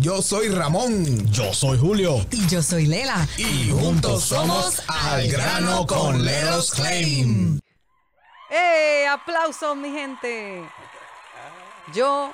Yo soy Ramón. Yo soy Julio. Y yo soy Lela. Y juntos somos Al Grano con Leros Claim. ¡Eh! ¡Aplausos, mi gente! Yo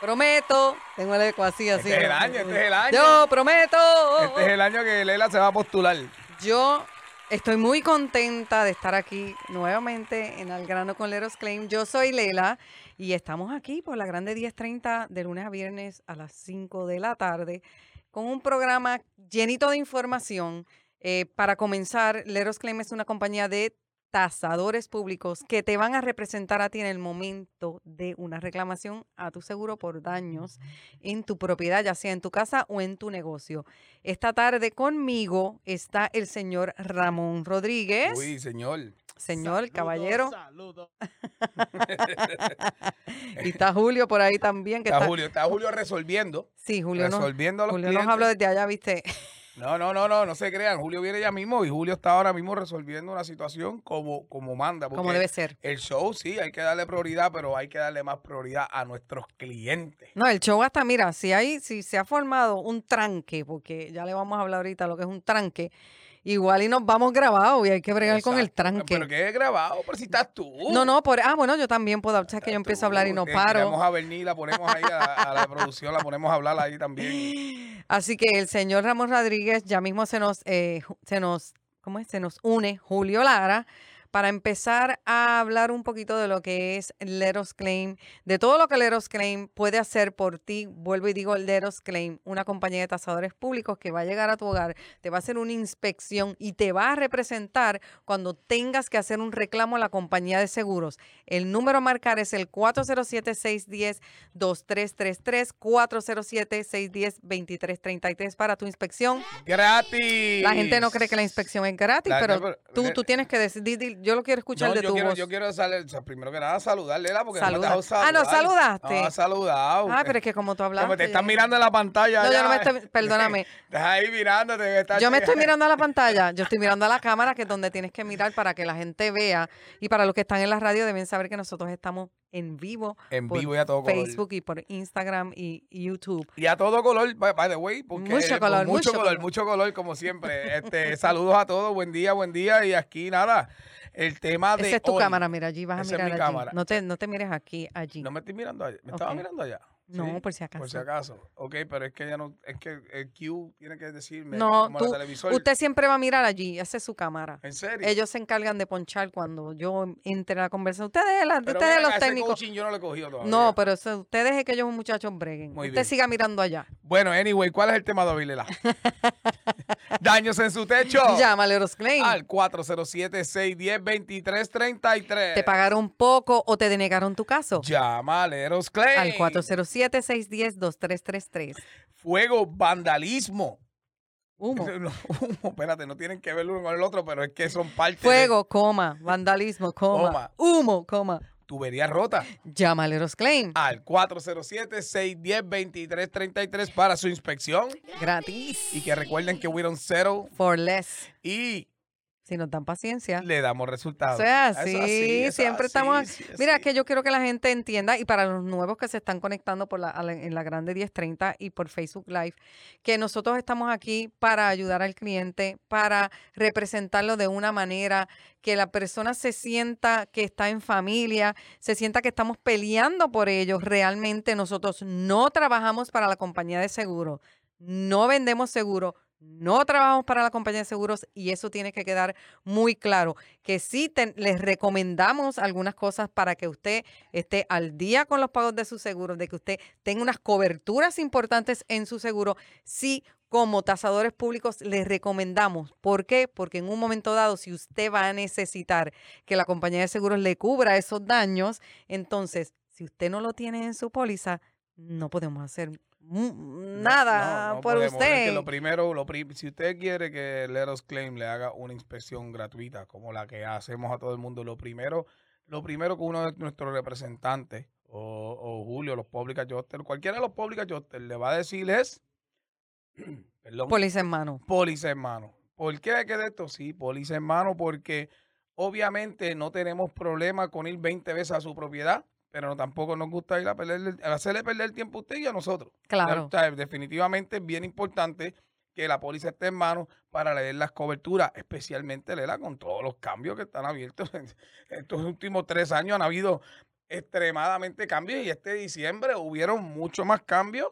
prometo. Tengo el eco así, así. Este es el año, este es el año. Yo prometo. Este es el año que Lela se va a postular. Yo estoy muy contenta de estar aquí nuevamente en Al Grano con Leros Claim. Yo soy Lela y estamos aquí por la Grande 1030 de lunes a viernes a las 5 de la tarde con un programa llenito de información. Eh, para comenzar, Leros Claim es una compañía de tasadores públicos que te van a representar a ti en el momento de una reclamación a tu seguro por daños en tu propiedad, ya sea en tu casa o en tu negocio. Esta tarde conmigo está el señor Ramón Rodríguez. Uy, señor. Señor, caballero. y está Julio por ahí también. Que está, Julio, está Julio resolviendo. Sí, Julio, resolviendo no, Julio nos habló desde allá, viste. No, no, no, no, no se crean. Julio viene ya mismo y Julio está ahora mismo resolviendo una situación como, como manda. Como debe ser. El show sí, hay que darle prioridad, pero hay que darle más prioridad a nuestros clientes. No, el show hasta, mira, si hay, si se ha formado un tranque, porque ya le vamos a hablar ahorita lo que es un tranque, Igual y nos vamos grabados y hay que bregar con el tranque. Pero que es grabado, pero si estás tú. No, no, por, ah, bueno, yo también puedo, o sea, que yo empiezo a hablar y no paro. Vamos a venir, la ponemos ahí a, la producción, la ponemos a hablar ahí también. Así que el señor Ramón Rodríguez ya mismo se nos, eh, se nos, ¿cómo es? Se nos une Julio Lara para empezar a hablar un poquito de lo que es Leros Claim, de todo lo que Leros Claim puede hacer por ti. Vuelvo y digo Leros Claim, una compañía de tasadores públicos que va a llegar a tu hogar, te va a hacer una inspección y te va a representar cuando tengas que hacer un reclamo a la compañía de seguros. El número a marcar es el 407-610-2333, 407-610-2333 para tu inspección. Gratis. La gente no cree que la inspección es gratis, pero, tú, tú tienes que decidir yo lo quiero escuchar de yo tu quiero, voz. Yo quiero salir, primero que nada saludarle, porque no me saludar. Ah, no, saludaste. No, saludado. Ah, pero es que como tú hablaste. Como te estás mirando en la pantalla. No, yo no me estoy, perdóname. Estás ahí mirándote. yo me estoy mirando a la pantalla. Yo estoy mirando a la cámara, que es donde tienes que mirar para que la gente vea. Y para los que están en la radio deben saber que nosotros estamos en vivo. En vivo y a todo Facebook y por Instagram y, YouTube. Y a todo color, by, the way. Porque mucho color, mucho, color, color, mucho color, como siempre. Este, saludos a todos, buen día, buen día. Y aquí nada, el tema de. Esa es tu cámara, mira, allí vas a mirar. Es mi allí. Cámara. No te, no te mires aquí, allí. No me estoy mirando allá. Me estaba mirando allá. No, por si acaso. Por si acaso. Ok, pero es que ya no, es que el Q tiene que decirme no, como tú, televisor. Usted siempre va a mirar allí, esa es su cámara. ¿En serio? Ellos se encargan de ponchar cuando yo entre a la conversación. Ustedes, la, ustedes los técnicos. yo no lo he cogido todavía. No, pero eso, ustedes es que ellos muchachos breguen. Muy usted siga mirando allá. Bueno, anyway, ¿cuál es el tema de hoy, Lela? Daños en su techo. Llámale a Claim. Al 407-610-2333. ¿Te pagaron poco o te denegaron tu caso? Llámale a Claim. Al 407-610-2333. Fuego, vandalismo. Humo. No, humo, espérate, no tienen que ver uno con el otro, pero es que son parte Fuego, coma, vandalismo, coma, coma. humo, coma. Tubería rota. Llámale a Claim. Al 407-610-2333 para su inspección. Gratis. Y que recuerden que we don't settle. For less. Y si nos dan paciencia. Le damos resultados. O sea, sí, siempre estamos. mira, que yo quiero que la gente entienda, y para los nuevos que se están conectando por la, en la Grande 1030 y por Facebook Live, que nosotros estamos aquí para ayudar al cliente, para representarlo de una manera que la persona se sienta que está en familia, se sienta que estamos peleando por ellos. Realmente nosotros no trabajamos para la compañía de seguro, no vendemos seguro no trabajamos para la compañía de seguros y eso tiene que quedar muy claro. Que sí les recomendamos algunas cosas para que usted esté al día con los pagos de su seguro, de que usted tenga unas coberturas importantes en su seguro. Sí, como tasadores públicos les recomendamos. ¿Por qué? Porque en un momento dado, si usted va a necesitar que la compañía de seguros le cubra esos daños, entonces, si usted no lo tiene en su póliza, no podemos hacer nada por usted. lo primero, lo si usted quiere que Let Us Claim le haga una inspección gratuita como la que hacemos a todo el mundo, lo primero, lo primero que uno de nuestros representantes o, Julio, los Public Adjusters, cualquiera de los Public Adjusters le va a decir es perdón, póliza en mano. Póliza en mano. ¿Por qué que de esto? Sí, póliza en mano porque obviamente no tenemos problema con ir 20 veces a su propiedad pero tampoco nos gusta ir a, perder, a hacerle perder el tiempo a usted y a nosotros. Claro. O sea, definitivamente es bien importante que la póliza esté en mano para leer las coberturas, especialmente leerla con todos los cambios que están abiertos. Estos últimos tres años han habido extremadamente cambios y este diciembre hubieron mucho más cambios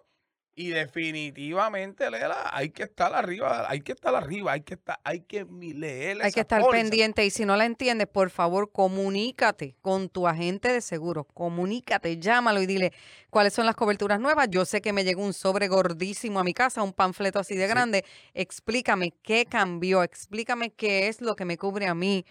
y definitivamente, Lela, hay que estar arriba, hay que estar arriba, hay que estar, hay que leer Hay que estar pendiente y si no la entiendes, por favor, comunícate con tu agente de seguros, comunícate, llámalo y dile cuáles son las coberturas nuevas. Yo sé que me llegó un sobre gordísimo a mi casa, un panfleto así de grande. Explícame qué cambió, explícame qué es lo que me cubre a mí.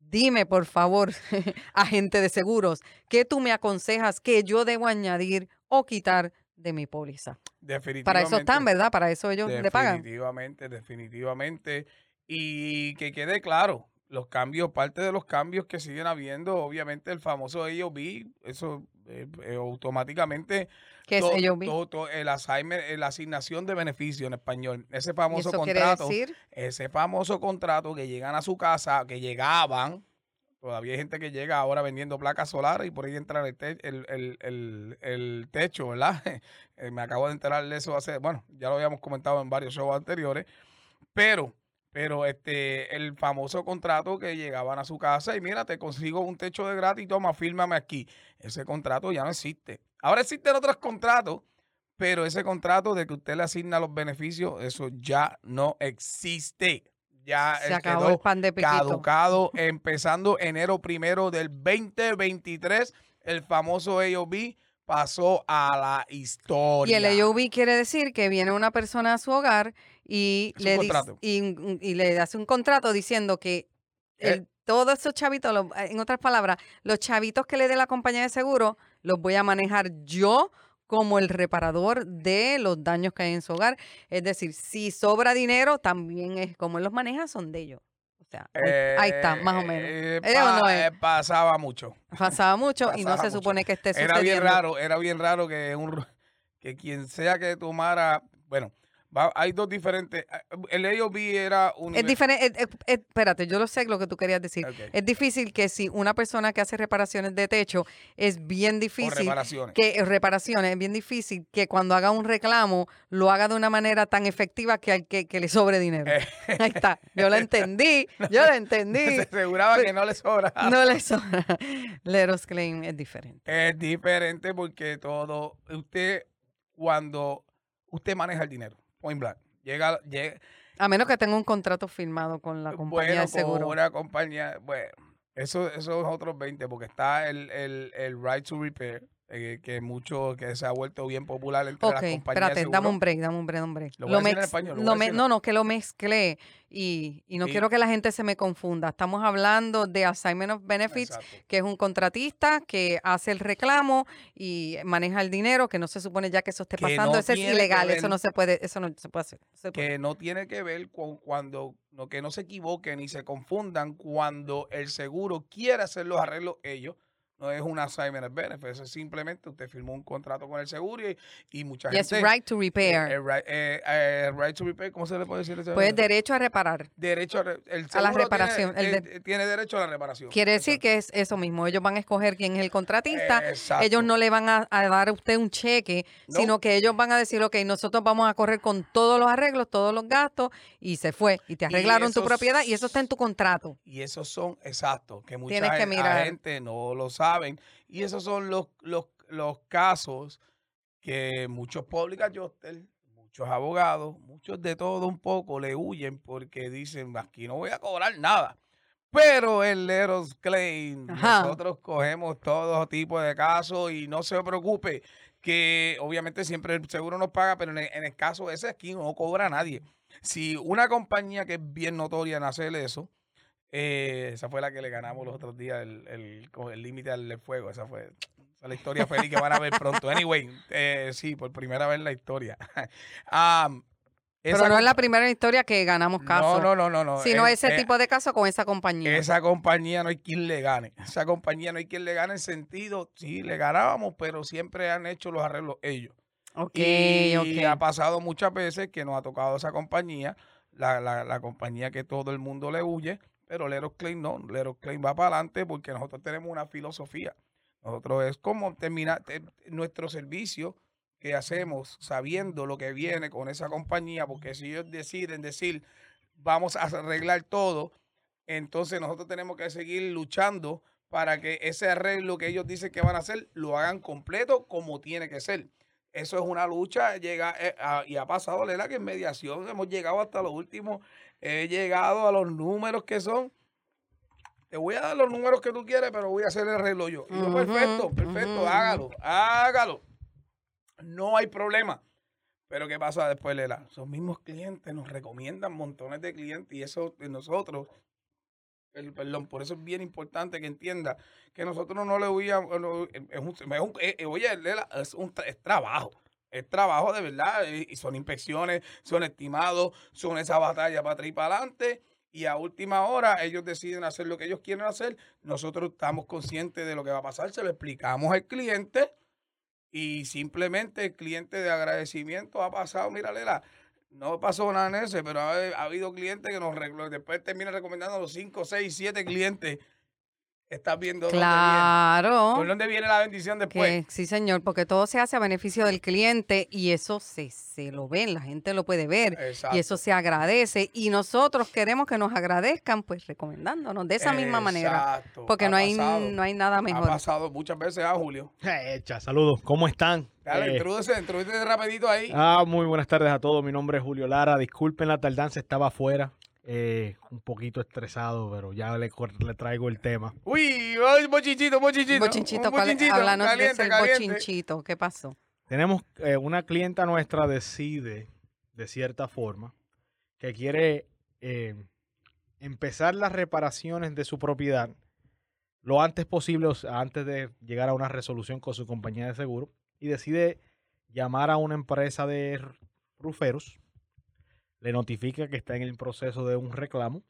Dime, por favor, agente de seguros, ¿qué tú me aconsejas que yo debo añadir o quitar de mi póliza. Definitivamente. Para eso están, ¿verdad? Para eso ellos le pagan. Definitivamente, definitivamente. Y que quede claro, los cambios, parte de los cambios que siguen habiendo, obviamente el famoso AOB, eso eh, eh, automáticamente... ¿Qué es AOB? el Alzheimer, la asignación de beneficio en español. Ese famoso contrato. Decir? Ese famoso contrato que llegan a su casa, que llegaban, Todavía hay gente que llega ahora vendiendo placas solares y por ahí entra el, techo, ¿verdad? Eh, me acabo de enterar de eso hace, bueno, ya lo habíamos comentado en varios shows anteriores, pero, pero este, el famoso contrato que llegaban a su casa y mira, te consigo un techo de gratis, toma, fírmame aquí. Ese contrato ya no existe. Ahora existen otros contratos, pero ese contrato de que usted le asigna los beneficios, eso ya no existe ya se acabó el pan de caducado empezando enero primero del 2023. El famoso AOB pasó a la historia. Y el AOB quiere decir que viene una persona a su hogar y, le, y, le hace un contrato diciendo que eh. todos esos chavitos, en otras palabras, los chavitos que le dé la compañía de seguro, los voy a manejar yo como el reparador de los daños que hay en su hogar. Es decir, si sobra dinero, también es como él los maneja, son de ellos. O sea, ahí está, más o menos. Eh, eh, pasaba mucho. Pasaba mucho y no se supone que esté sucediendo. Era bien raro, era bien raro que, un, que quien sea que tomara, bueno, hay dos diferentes. Ah, el AOB era un. Es diferente. espérate, yo lo sé lo que tú querías decir. Es difícil que si una persona que hace reparaciones de techo es bien difícil. reparaciones. Que eh, reparaciones, es bien difícil que cuando haga un reclamo lo haga de una manera tan efectiva que, que, que le sobre dinero. Eh. Ahí está. Yo lo entendí. Yo lo entendí. Se aseguraba que no le sobra. No le sobra. Leros Claim es diferente. Es diferente porque todo. Usted, cuando usted maneja el dinero point blank. Llega, llega, a menos que tenga un contrato firmado con la compañía de seguro. Con una compañía, bueno, eso, eso es otros 20, porque está el, el, el right to repair, eh, que mucho, que se ha vuelto bien popular entre las compañías espérate, dame un break, dame un break, dame un break. Lo, voy a decir en español. no, no, que lo mezclé y, y no quiero que la gente se me confunda. Estamos hablando de Assignment of Benefits, que es un contratista que hace el reclamo y maneja el dinero, que no se supone ya que eso esté pasando. eso es ilegal, eso no se puede, eso no se puede hacer. Que no tiene que ver con cuando, no, que no se equivoquen ni se confundan cuando el seguro quiere hacer los arreglos ellos no es un assignment of benefits, es simplemente usted firmó un contrato con el seguro y, y mucha yes, gente... right to repair. Eh, right, eh, eh, right, to repair, ¿cómo se le puede decir eso? Pues derecho a reparar. Derecho a, el a la reparación. Tiene, tiene, derecho a la reparación. Quiere decir que es eso mismo, ellos van a escoger quién es el contratista, ellos no le van a, dar a usted un cheque, sino que ellos van a decir, ok, nosotros vamos a correr con todos los arreglos, todos los gastos, y se fue, y te arreglaron tu propiedad, y eso está en tu contrato. Y esos son, exacto, que mucha gente no lo saben y esos son los, los, los casos que muchos public adjusters, muchos abogados, muchos de todo un poco le huyen porque dicen, aquí no voy a cobrar nada. Pero en Leros Claim, nosotros cogemos todo tipo de casos y no se preocupe que obviamente siempre el seguro nos paga, pero en el, caso ese aquí no cobra nadie. Si una compañía que es bien notoria en hacer eso, eh, esa fue la que le ganamos los otros días, el, el, límite al fuego. Esa fue la historia feliz que van a ver pronto. Anyway, eh, sí, por primera vez en la historia. Pero no es la primera historia que ganamos casos. No, no, no, no. Sino ese tipo de caso con esa compañía. Esa compañía no hay quien le gane. Esa compañía no hay quien le gane en sentido, sí, le ganábamos, pero siempre han hecho los arreglos ellos. Ok, y, ha pasado muchas veces que nos ha tocado esa compañía, la, la, la compañía que todo el mundo le huye, pero Leros Claim no, Leros Claim va para adelante porque nosotros tenemos una filosofía. Nosotros es como terminar nuestro servicio que hacemos sabiendo lo que viene con esa compañía, porque si ellos deciden decir, vamos a arreglar todo, entonces nosotros tenemos que seguir luchando para que ese arreglo que ellos dicen que van a hacer lo hagan completo como tiene que ser. Eso es una lucha llega, eh, y ha pasado, Lela, que en mediación hemos llegado hasta lo último, he llegado a los números que son. Te voy a dar los números que tú quieres, pero voy a hacer el arreglo yo. Y perfecto, perfecto, hágalo, hágalo no hay problema. Pero ¿qué pasa después, Lela? Esos mismos clientes nos recomiendan montones de clientes y eso de nosotros, el, perdón, por eso es bien importante que entienda que nosotros no le a, es un, eh, eh, oye, es un es trabajo. Es trabajo de verdad y son inspecciones, son estimados, son esa batalla para atrás y para adelante y a última hora ellos deciden hacer lo que ellos quieren hacer. Nosotros estamos conscientes de lo que va a pasar, se lo explicamos al cliente y simplemente el cliente de agradecimiento ha pasado, mira, Lela, no pasó nada en ese, pero ha, habido clientes que nos después termina recomendando los 5, 6, 7 clientes estás viendo claro. dónde viene. ¿Por dónde viene la bendición después? sí, señor, porque todo se hace a beneficio del cliente y eso se, se lo ven, la gente lo puede ver y eso se agradece y nosotros queremos que nos agradezcan pues recomendándonos de esa misma manera. Porque no hay, no hay nada mejor. Ha pasado muchas veces a Julio. Hecha, saludos, ¿cómo están? Dale, eh, rapidito ahí. Ah, muy buenas tardes a todos. Mi nombre es Julio Lara. Disculpen la tardanza, estaba afuera. Eh, un poquito estresado, pero ya le, le traigo el tema. Uy, bochinchito, bochinchito. Bochinchito, bochinchito háblanos caliente, bochinchito. ¿Qué pasó? Tenemos eh, una clienta nuestra decide, de cierta forma, que quiere eh, empezar las reparaciones de su propiedad lo antes posible, antes de llegar a una resolución con su compañía de seguro, y decide llamar a una empresa de ruferos le notifica que está en el proceso de un reclamo,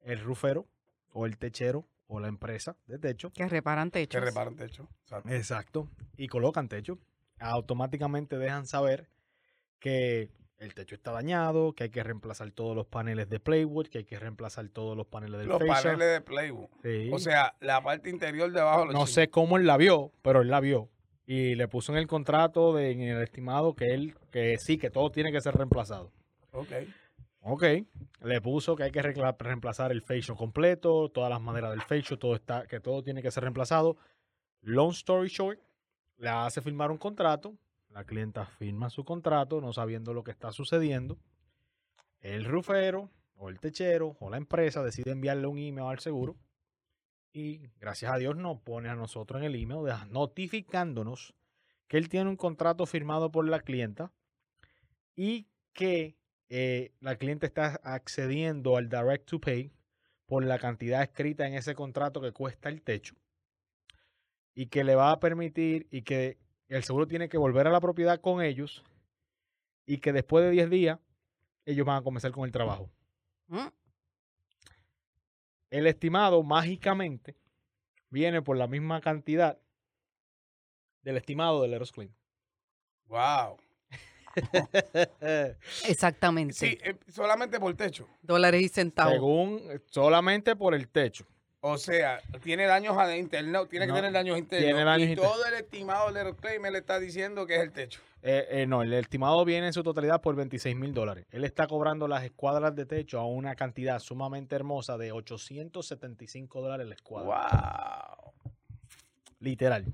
el rufero o el techero o la empresa de techo. Que reparan techos. Que reparan techo. Exacto. Y colocan techo. Automáticamente dejan saber que el techo está dañado, que hay que reemplazar todos los paneles de playwood, que hay que reemplazar todos los paneles del Los paneles de playwood. O sea, la parte interior de abajo. No sé cómo él la vio, pero él la vio y le puso en el contrato, de, en el estimado, que él, que sí, que todo tiene que ser reemplazado. Ok. Ok. Le puso que hay que reemplazar el fascio completo, todas las maderas del fascio, todo está, que todo tiene que ser reemplazado. Long story short, le hace firmar un contrato. La clienta firma su contrato, no sabiendo lo que está sucediendo. El rufero, o el techero, o la empresa decide enviarle un email al seguro y gracias a Dios nos pone a nosotros en el email notificándonos que él tiene un contrato firmado por la clienta y que eh, la clienta está accediendo al direct to pay por la cantidad escrita en ese contrato que cuesta el techo y que le va a permitir y que el seguro tiene que volver a la propiedad con ellos y que después de 10 días ellos van a comenzar con el trabajo. Mm. El estimado mágicamente viene por la misma cantidad del estimado del Eros Clean. Wow. Exactamente. Sí, eh, solamente por techo. Dólares y centavos. Según, eh, solamente por el techo. O sea, tiene daños internos, tiene que tener daños internos. Tiene daños y todo el estimado del claim le está diciendo que es el techo. Eh, eh, no, el estimado viene en su totalidad por 26 mil dólares. Él está cobrando las escuadras de techo a una cantidad sumamente hermosa de 875 dólares la escuadra. ¡Wow! Literal.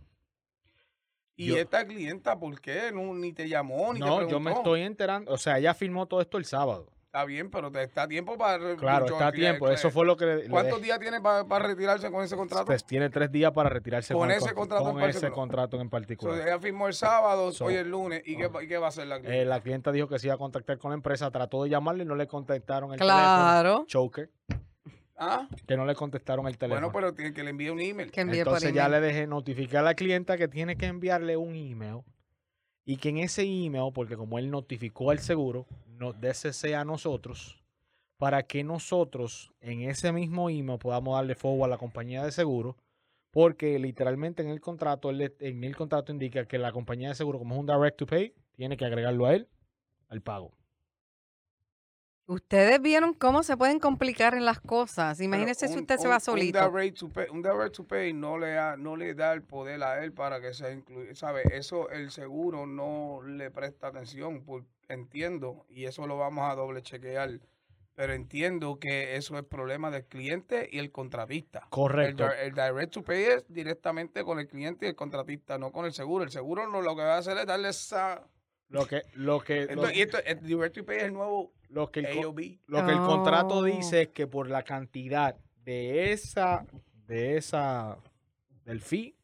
¿Y esta clienta por qué? No, ni te llamó, ni no, te preguntó. yo me estoy enterando. O sea, ella firmó todo esto el sábado. Está bien, pero te está tiempo para... Claro, está a tiempo. Eso fue lo que... ¿Cuántos días tiene para, retirarse con ese contrato? Pues tiene tres días para retirarse con, ese, contrato, con ese contrato en particular. ella firmó el sábado, hoy el lunes. ¿Y, qué, qué, va a hacer la clienta? Eh, la clienta dijo que se iba a contactar con la empresa. Trató de llamarle y no le contactaron el claro. teléfono. Choker. ¿Ah? Que no le contestaron el teléfono. Bueno, pero tiene que le envíe un email. Que Entonces ya le dejé notificar a la clienta que tiene que enviarle un email y que en ese email, porque como él notificó al seguro, nos a nosotros para que nosotros en ese mismo email podamos darle fuego a la compañía de seguro, porque literalmente en el contrato, en el contrato indica que la compañía de seguro, como es un direct to pay, tiene que agregarlo a él al pago. Ustedes vieron cómo se pueden complicar en las cosas. Imagínese si un- usted se un- va Un solito. direct to pay, un direct to pay no le, da, no le da el poder a él para que sea incluido. ¿Sabe? Eso el seguro no le presta atención. por- entiendo, y eso lo vamos a doble chequear. Pero entiendo que eso es problema del cliente y el contratista. Correcto. El, el direct to pay es directamente con el cliente y el contratista, no con el seguro. El seguro no, lo que va a hacer es darle esa... Lo que, lo que, lo, Esto, y esto, el direct to pay es el nuevo lo que el, AOB. lo que el contrato Oh. dice es que por la cantidad de esa, de esa, del fee,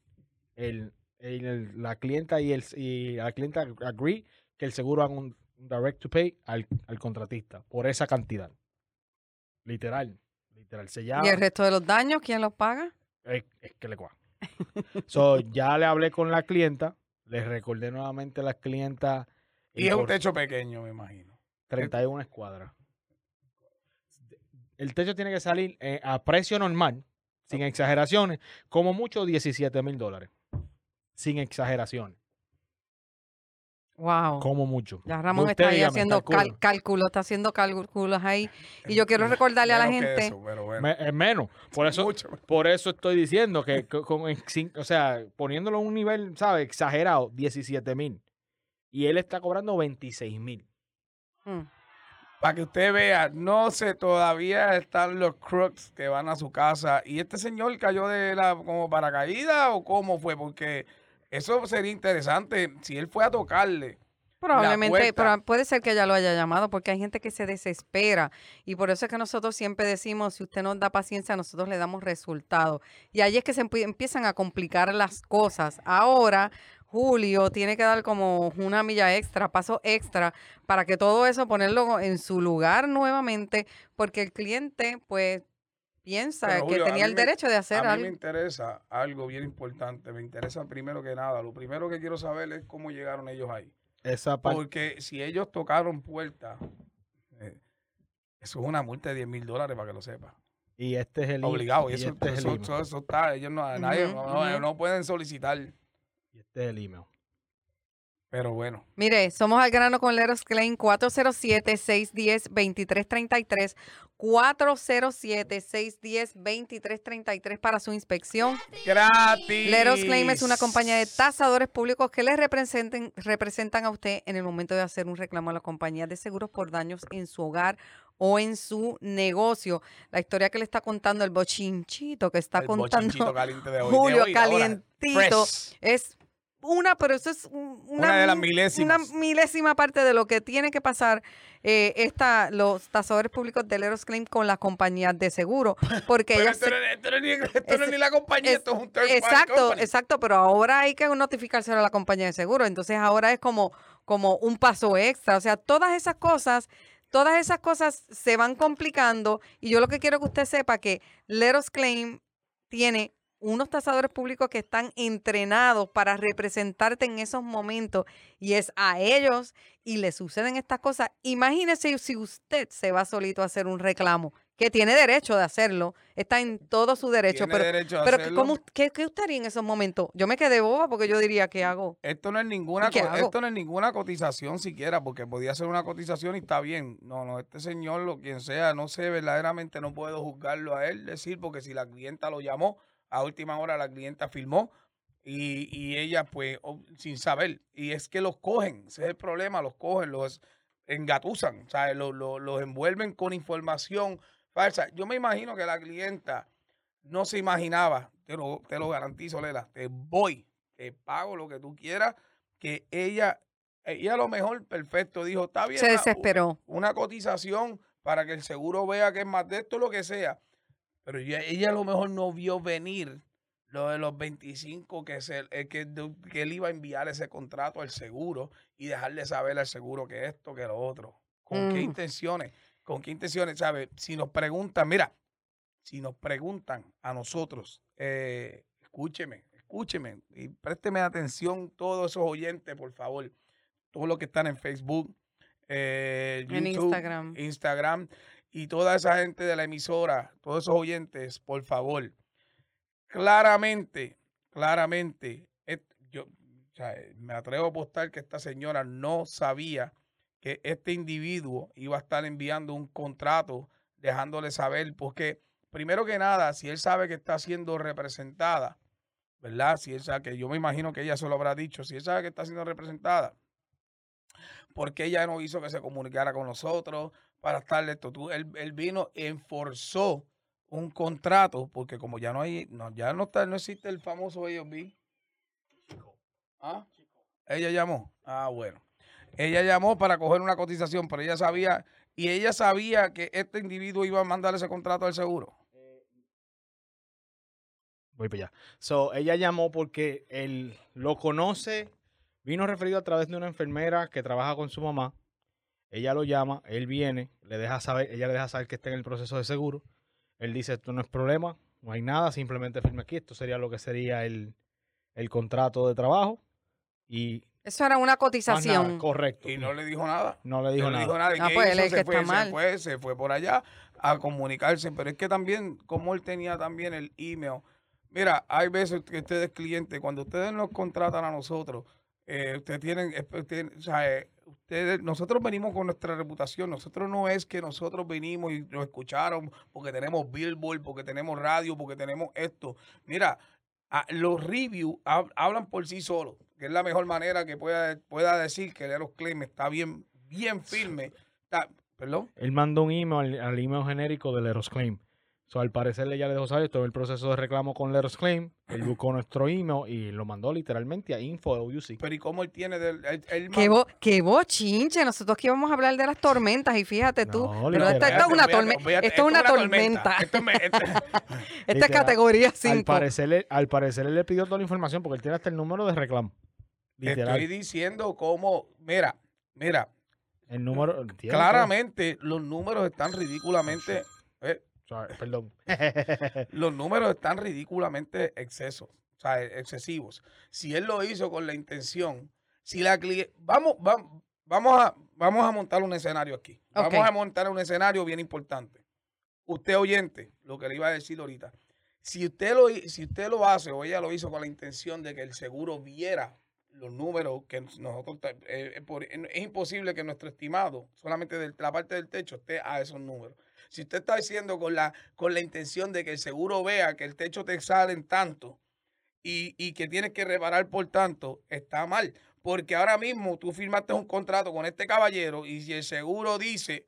el, el- el- la clienta y el y la clienta agree que el seguro haga un, un direct to pay al, al contratista por esa cantidad. Literal, literal. Se llama, ¿Y el resto de los daños, quién los paga? es, es que le so, ya le hablé con la clienta, le recordé nuevamente a la clienta Y es un techo pequeño, me imagino. 31 escuadras. El techo tiene que salir eh, a precio normal, sin exageraciones, como mucho 17 mil dólares. Sin exageraciones, Wow. como mucho. Ya Ramón está ahí haciendo cálculos, está haciendo cálculos ahí. Y yo quiero recordarle a la gente, eso, pero bueno. Me- es menos. Por eso, Mucho. por eso estoy diciendo que, con, o sea, poniéndolo a un nivel, ¿sabes? Exagerado, 17 mil. Y él está cobrando 26 mil. Mm, Para que usted vea, no sé, todavía están los crooks que van a su casa. ¿Y este señor cayó de la como paracaídas o cómo fue? Porque eso sería interesante. Si él fue a tocarle. Probablemente, pero puede ser que ella lo haya llamado porque hay gente que se desespera y por eso es que nosotros siempre decimos, si usted nos da paciencia, nosotros le damos resultados. Y ahí es que se empie- empiezan a complicar las cosas. Ahora, Julio tiene que dar como una milla extra, paso extra, para que todo eso ponerlo en su lugar nuevamente, porque el cliente, pues, piensa Pero, que Julio, tenía el me- derecho de hacer A mí me algo. interesa algo bien importante. Me interesa primero que nada. Lo primero que quiero saber es cómo llegaron ellos ahí. Esa. Porque si ellos tocaron puerta, eh, eso es una multa de 10 mil dólares para que lo sepa. Y este es el Obligado. Y y eso, este es el eso, email. eso- eso está. Ellos no, nadie, no pueden solicitar. Y este es el email. Pero bueno. Mire, somos al grano con Leros Claim 407-610-2333. 407-610-2333 para su inspección. Gratis. Leros Claim es una compañía de tasadores públicos que les representen, representan a usted en el momento de hacer un reclamo a la compañía de seguros por daños en su hogar o en su negocio. La historia que le está contando el bochinchito que está El contando bochinchito caliente de hoy, de Julio calientito es una, pero eso es un- una, Una de las mi- milésimas. Una milésima parte de lo que tiene que pasar eh, esta, los tasadores públicos de Leros Claim con las compañías de seguro. Porque Pero ellas esto, no, esto no es ni, esto no es es- ni la compañía, es- esto es un third Exacto, company. exacto, pero ahora hay que notificárselo a la compañía de seguro. Entonces ahora es como, como un paso extra. O sea, todas esas cosas, todas esas cosas se van complicando. Y yo lo que quiero que usted sepa que Leros Claim tiene unos tasadores públicos que están entrenados para representarte en esos momentos y es a ellos y le suceden estas cosas. Imagínese si usted se va solito a hacer un reclamo, que tiene derecho de hacerlo, está en todo su derecho, pero derecho pero que. ¿cómo, qué, qué usted haría en esos momentos? Yo me quedé boba porque yo diría, ¿qué hago? Esto no es ninguna esto no es ninguna cotización siquiera, porque podía ser una cotización y está bien. No, no, este señor, lo quien sea, no sé, verdaderamente no puedo juzgarlo a él, decir, porque si la clienta lo llamó, a última hora la clienta firmó y, y ella, pues, o- sin saber. Y es que los cogen, ese es el problema, los cogen, los engatusan, o sea, los, los, los envuelven con información falsa. Yo me imagino que la clienta no se imaginaba, te lo, te lo garantizo, Lela, te voy, te pago lo que tú quieras, que ella, ella a lo mejor, perfecto, dijo, está bien. Se una- desesperó. Una cotización para que el seguro vea que es más de esto, lo que sea. Pero ella, ella a lo mejor no vio venir lo de los 25 que, se, eh, que, él iba a enviar ese contrato al seguro y dejarle saber al seguro que esto, que lo otro. ¿Con qué Mm. intenciones? ¿Con qué intenciones? ¿Sabe? Si nos preguntan, mira, si nos preguntan a nosotros, eh, escúcheme, escúcheme y présteme atención todos esos oyentes, por favor. Todos los que están en Facebook, eh, En Instagram. Instagram y toda esa gente de la emisora, todos esos oyentes, por favor. Claramente, claramente, yo sea, me atrevo a apostar que esta señora no sabía que este individuo iba a estar enviando un contrato dejándole saber, porque primero que nada, si él sabe que está siendo representada, ¿verdad? Si él sabe que yo me imagino que ella se lo habrá dicho, si él sabe que está siendo representada, porque ella no hizo que se comunicara con nosotros para estarle esto? Tú, él, él vino, enforzó un contrato, porque como ya no hay, no, ya no está, no existe el famoso AOB. ¿Ah? Ella llamó. Ah, bueno. Ella llamó para coger una cotización, pero ella sabía, y ella sabía que este individuo iba a mandar ese contrato al seguro. Voy para allá. So, ella llamó porque él lo conoce, vino referido a través de una enfermera que trabaja con su mamá. Ella lo llama, él viene, le deja saber, ella le deja saber que está en el proceso de seguro. Él dice, esto no es problema, no hay nada, simplemente firme aquí. Esto sería lo que sería el, el contrato de trabajo. Y Eso era una nada, cotización. correcto. Y no le dijo nada. No le dijo no le nada. dijo nada. ¿Y Ah, pues él es se, que fue, está se mal. fue, se fue por allá a comunicarse. Pero es que también, como él tenía también el email. Mira, hay veces que ustedes clientes, cuando ustedes nos contratan a nosotros, eh, ustedes tienen, ustedes, o sea, eh, ustedes, nosotros venimos con nuestra reputación. Nosotros no es que nosotros venimos y nos escucharon porque tenemos Billboard, porque tenemos radio, porque tenemos esto. Mira, a- los reviews hab- hablan por sí solos, que es la mejor manera que pueda, pueda decir que el Aerosclaim está bien, bien firme. Está, ¿Perdón? Él mandó un email al, al email genérico de Leros Claim. So, al parecer le ya le dejó saber todo el proceso de reclamo con Leros Claim. Él buscó nuestro email y lo mandó literalmente a info.uc. Pero ¿y cómo él tiene del... él- él Qué, bo- qué bochinche. Nosotros que íbamos a hablar de las tormentas y fíjate tú. No, pero esto es una tormenta. Esto es una tormenta. Esto es me- esto- Esta es categoría Al 5. parecer, le- al parecer él le pidió toda la información porque él tiene hasta el número de reclamo. Te Literal. estoy diciendo cómo... Mira, mira, El número. claramente los números están ridículamente... eh. Sorry, perdón. los números están ridículamente excesos, o sea, excesivos. Si él lo hizo con la intención, si la cliente, vamos, vamos, vamos a, vamos a montar un escenario aquí. Vamos a montar un escenario bien importante. Usted oyente, lo que le iba a decir ahorita. Si usted lo, si usted lo hace o ella lo hizo con la intención de que el seguro viera los números que nosotros eh, eh, por- es imposible que nuestro estimado solamente de la parte del techo esté a esos números. Si usted está diciendo con la, con la intención de que el seguro vea que el techo te sale en tanto y, y que tienes que reparar por tanto, está mal. Porque ahora mismo tú firmaste un contrato con este caballero y si el seguro dice,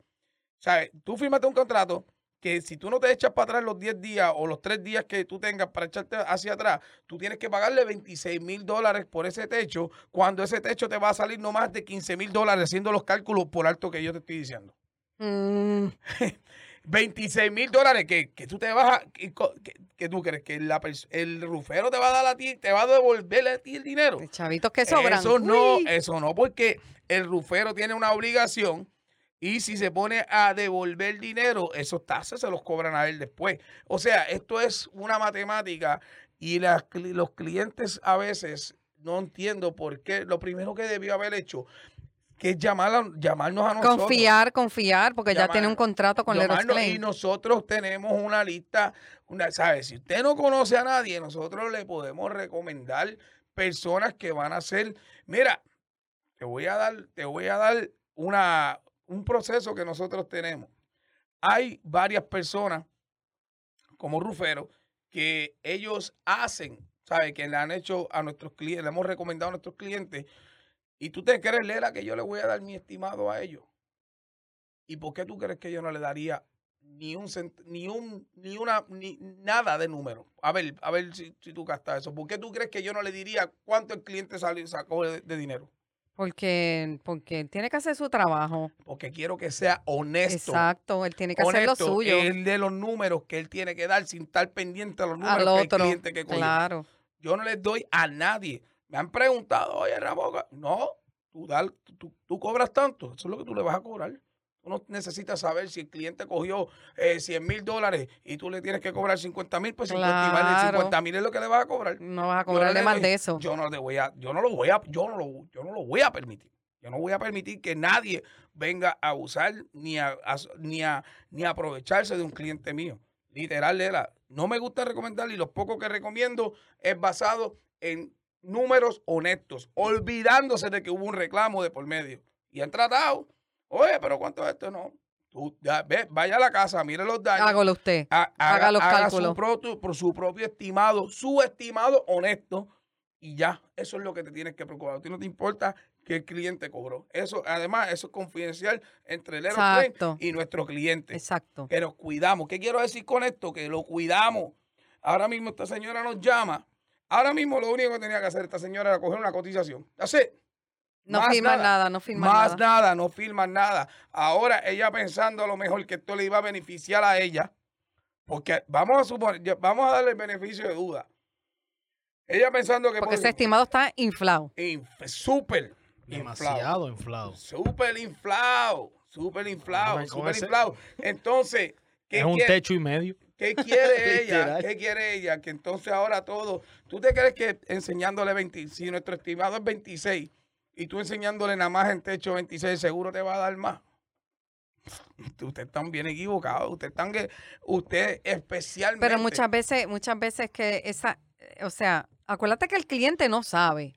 ¿sabes? Tú firmaste un contrato que si tú no te echas para atrás los 10 días o los 3 días que tú tengas para echarte hacia atrás, tú tienes que pagarle 26 mil dólares por ese techo, cuando ese techo te va a salir no más de 15 mil dólares haciendo los cálculos por alto que yo te estoy diciendo. Mm, 26 mil dólares que, que tú te vas a. Que, que- tú crees que la el rufero te va a dar a ti, te va a devolver a ti el dinero. chavitos que sobran. Eso no, Uy. eso no, porque el rufero tiene una obligación y si se pone a devolver dinero, esos taxes se los cobran a él después. O sea, esto es una matemática y las los clientes a veces no entiendo por qué. Lo primero que debió haber hecho que es llamar a- llamarnos a nosotros. Confiar, confiar, porque ya tiene un contrato con Claim. Y nosotros tenemos una lista, una, ¿sabes? Si usted no conoce a nadie, nosotros le podemos recomendar personas que van a hacer. Mira, te voy a dar, te voy a dar una, un proceso que nosotros tenemos. Hay varias personas como Rufero que ellos hacen, ¿sabes? Que le han hecho a nuestros clientes, le hemos recomendado a nuestros clientes. Y tú te crees, Lela, que yo le voy a dar mi estimado a ellos. ¿Y por qué tú crees que yo no le daría ni un cent- ni un ni una ni nada de número? A ver, a ver si, si tú gastas eso. ¿Por qué tú crees que yo no le diría cuánto el cliente salió, sacó de, de dinero? Porque, porque él tiene que hacer su trabajo. Porque quiero que sea honesto. Exacto, él tiene que hacer lo suyo. el de los números que él tiene que dar sin estar pendiente a los números al que otro. el cliente que cogió. claro. Yo no les doy a nadie. Me han preguntado, oye, Raboca, no, tú, dar- tú, tú cobras tanto, eso es lo que tú le vas a cobrar. Tú no necesitas saber si el cliente cogió eh, 100 mil dólares y tú le tienes que cobrar 50 mil, pues 50 y más de Claro. 50 mil es lo que le vas a cobrar. No vas a cobrarle le más de eso. Yo no le voy a, yo no lo voy a, yo no lo, yo no lo voy a permitir. Yo no voy a permitir que nadie venga a abusar ni a, a- ni a ni a aprovecharse de un cliente mío. Literal, Lela, no me gusta recomendar y lo poco que recomiendo es basado en números honestos, olvidándose de que hubo un reclamo de por medio. Y han tratado, Oye, pero ¿cuánto es esto? No. Tú, ya, ve, vaya a la casa, mire los daños. Hágalo usted. ha- haga los Su cálculos. propio, por su propio estimado, su estimado honesto. Y ya, eso es lo que te tienes que preocupar. A ti no te importa que el cliente cobró. Eso, además, eso es confidencial entre el Exacto. y nuestro cliente. Exacto. Que nos cuidamos. ¿Qué quiero decir con esto? Que lo cuidamos. Ahora mismo esta señora nos llama. Ahora mismo lo único que tenía que hacer esta señora era coger una cotización. Así. No Más firman nada. nada, no firman Más nada. nada, no firman nada. Ahora ella pensando a lo mejor que esto le iba a beneficiar a ella, porque vamos a suponer, ya- vamos a darle el beneficio de duda. Ella pensando que Porque por- ese estimado está inflado. inf- súper inflado, Demasiado inflado. súper inflado, súper inflado, súper inflado. Entonces, ¿qué Es un quiere- techo y medio. ¿Qué quiere ella? ¿Qué quiere ella? Que entonces ahora todo. ¿Tú te crees que enseñándole 20, si nuestro estimado es 26 y tú enseñándole nada más en techo 26, seguro te va a dar más? Usted está bien equivocado. Usted están que usted especialmente. Pero muchas veces, muchas veces que esa, eh, o sea, acuérdate que el cliente no sabe.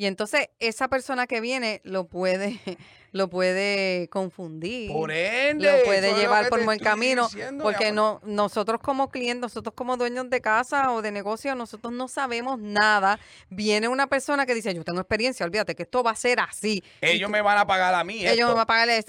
Y entonces esa persona que viene lo puede, lo puede confundir. por ende, lo puede lo llevar por buen camino, diciendo, porque no, nosotros como clientes, nosotros como dueños de casa o de negocio, nosotros no sabemos nada. Viene una persona que dice, yo tengo experiencia, olvídate que esto va a ser así. Ellos tú- me van a pagar a mí. ellos esto. me van a pagar, eh,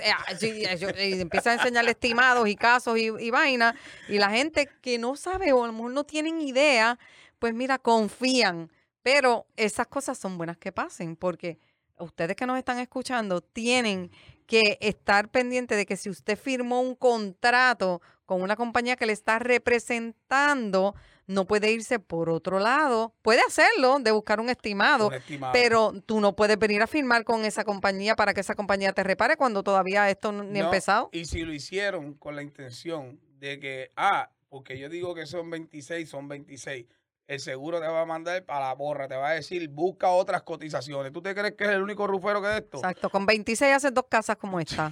y empiezan a enseñarle estimados y casos y, y vainas. Y la gente que no sabe o a lo mejor no tienen idea, pues mira, confían. Pero esas cosas son buenas que pasen, porque ustedes que nos están escuchando tienen que estar pendientes de que si usted firmó un contrato con una compañía que le está representando, no puede irse por otro lado. Puede hacerlo, de buscar un estimado, Un estimado. pero tú no puedes venir a firmar con esa compañía para que esa compañía te repare cuando todavía esto no- ni ha No, empezado. Y si lo hicieron con la intención de que, ah, porque yo digo que son 26, son 26. El seguro te va a mandar para la borra, te va a decir, busca otras cotizaciones. ¿Tú te crees que es el único rufero que es esto? Exacto, con 26 haces dos casas como esta.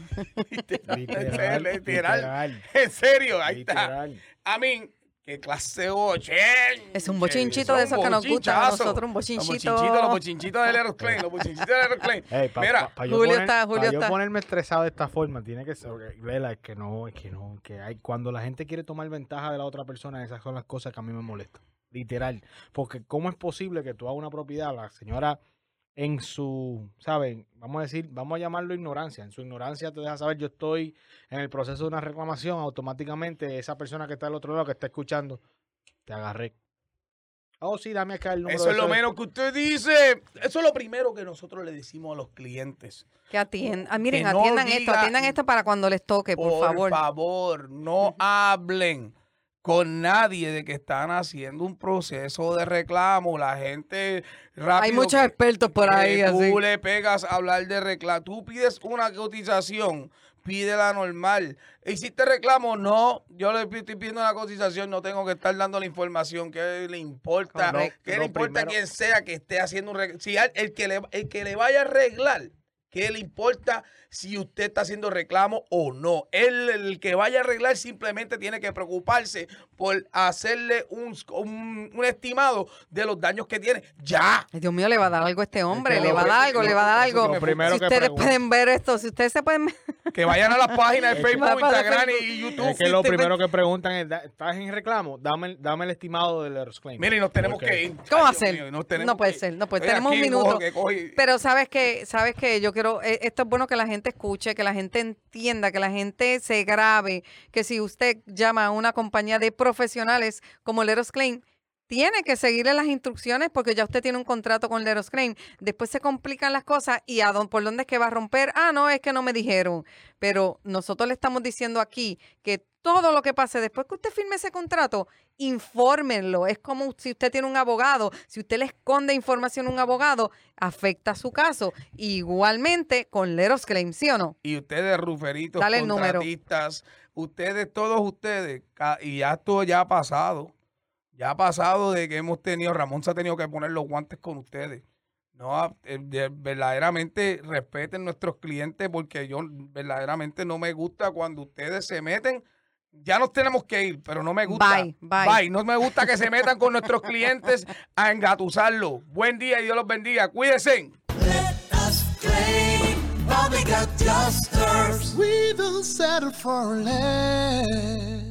Literal. Literal. En serio, ahí está. literal. A mí, qué clase de bochinche. Es un bochinchito de esos que nos gustan a nosotros, un Los bochinchito. bochinchitos, los bochinchitos del Aeroclaim, los bochinchitos del pa- Mira, pa- pa yo Julio poner- está, Julio pa yo está. ponerme estresado de esta forma, tiene que ser, ok, Lela, es que no, es que no, que hay, cuando la gente quiere tomar ventaja de la otra persona, esas son las cosas que a mí me molestan, literal, porque cómo es posible que tú hagas una propiedad, la señora en su, ¿saben? Vamos a decir, vamos a llamarlo ignorancia, en su ignorancia te deja saber, yo estoy en el proceso de una reclamación, automáticamente esa persona que está al otro lado, que está escuchando, te agarré. Oh, sí, dame acá el número Eso es lo menos que usted dice. Eso es lo primero que nosotros le decimos a los clientes. Que atiendan. Ah, miren, Que no atiendan esto, diga- atiendan esto para cuando les toque, por, favor. favor, no hablen con nadie de que están haciendo un proceso de reclamo. La gente rápido. Hay muchos que- expertos por ahí, así. Tú le pegas a hablar de reclamo. Tú pides una cotización, pídela normal. ¿Hiciste reclamo? No. Yo le estoy pidiendo una cotización, no tengo que estar dando la información. ¿Qué le importa? Correcto. ¿Qué le importa a quien sea que esté haciendo un reclamo? Si al- el que, le, el que le vaya a arreglar, ¿qué le importa si usted está haciendo reclamo o no? Él, el que vaya a arreglar simplemente tiene que preocuparse por hacerle un, un, un estimado de los daños que tiene. ¡Ya! Dios mío, le va a dar algo a este hombre, le va a dar algo, le va a dar algo. si ustedes pregunto. pueden ver esto, si ustedes se pueden Que vayan a las páginas de Facebook, Instagram Facebook. y YouTube. Es que lo primero que preguntan es, "Da- ¿estás en reclamo? Dame, el- dame el estimado del Aerosclaim. Miren, nos tenemos que ir. ¿Cómo mío, tenemos No puede que ser, no puede. Tenemos un minuto. Pero sabes que, sabes que yo quiero, eh, esto es bueno que la gente escuche, que la gente entienda, que la gente se grabe, que si usted llama a una compañía de profesionales como Leros Claim, tiene que seguirle las instrucciones porque ya usted tiene un contrato con Leros Claim. Después se complican las cosas y a dónde, por dónde es que va a romper. Ah, no, es que no me dijeron. Pero nosotros le estamos diciendo aquí que todo lo que pase después que usted firme ese contrato, infórmenlo. Es como si usted tiene un abogado. Si usted le esconde información a un abogado, afecta su caso. Igualmente con Leros Claim, ¿sí o no? Y ustedes, ruferitos, Dale el número. contratistas, ustedes, todos ustedes, y ya esto ya ha pasado. Ya ha pasado de que hemos tenido, Ramón se ha tenido que poner los guantes con ustedes. No, a- eh, de- verdaderamente respeten nuestros clientes porque yo verdaderamente no me gusta cuando ustedes se meten. Ya nos tenemos que ir, pero no me gusta. Bye, bye. No me gusta que se metan con nuestros clientes a engatusarlo. Buen día y Dios los bendiga. Cuídense. Let us claim. We don't settle for less.